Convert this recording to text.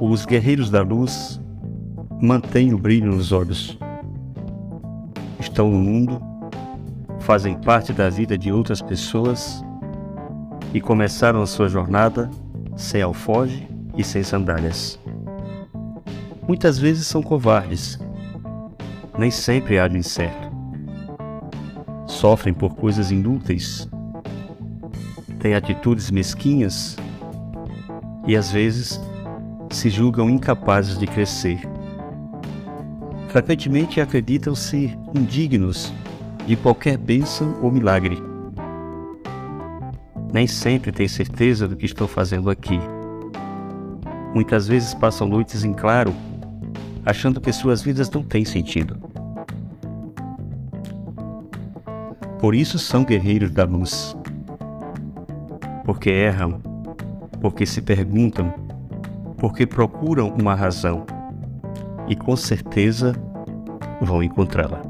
Os guerreiros da luz mantêm o brilho nos olhos. Estão no mundo, fazem parte da vida de outras pessoas e começaram a sua jornada sem alfoge e sem sandálias. Muitas vezes são covardes, nem sempre agem certo. Sofrem por coisas inúteis, têm atitudes mesquinhas e às vezes se julgam incapazes de crescer. Frequentemente acreditam ser indignos de qualquer bênção ou milagre. Nem sempre têm certeza do que estão fazendo aqui. Muitas vezes passam noites em claro, achando que suas vidas não têm sentido. Por isso são guerreiros da luz. Porque erram, porque se perguntam porque procuram uma razão e com certeza vão encontrá-la.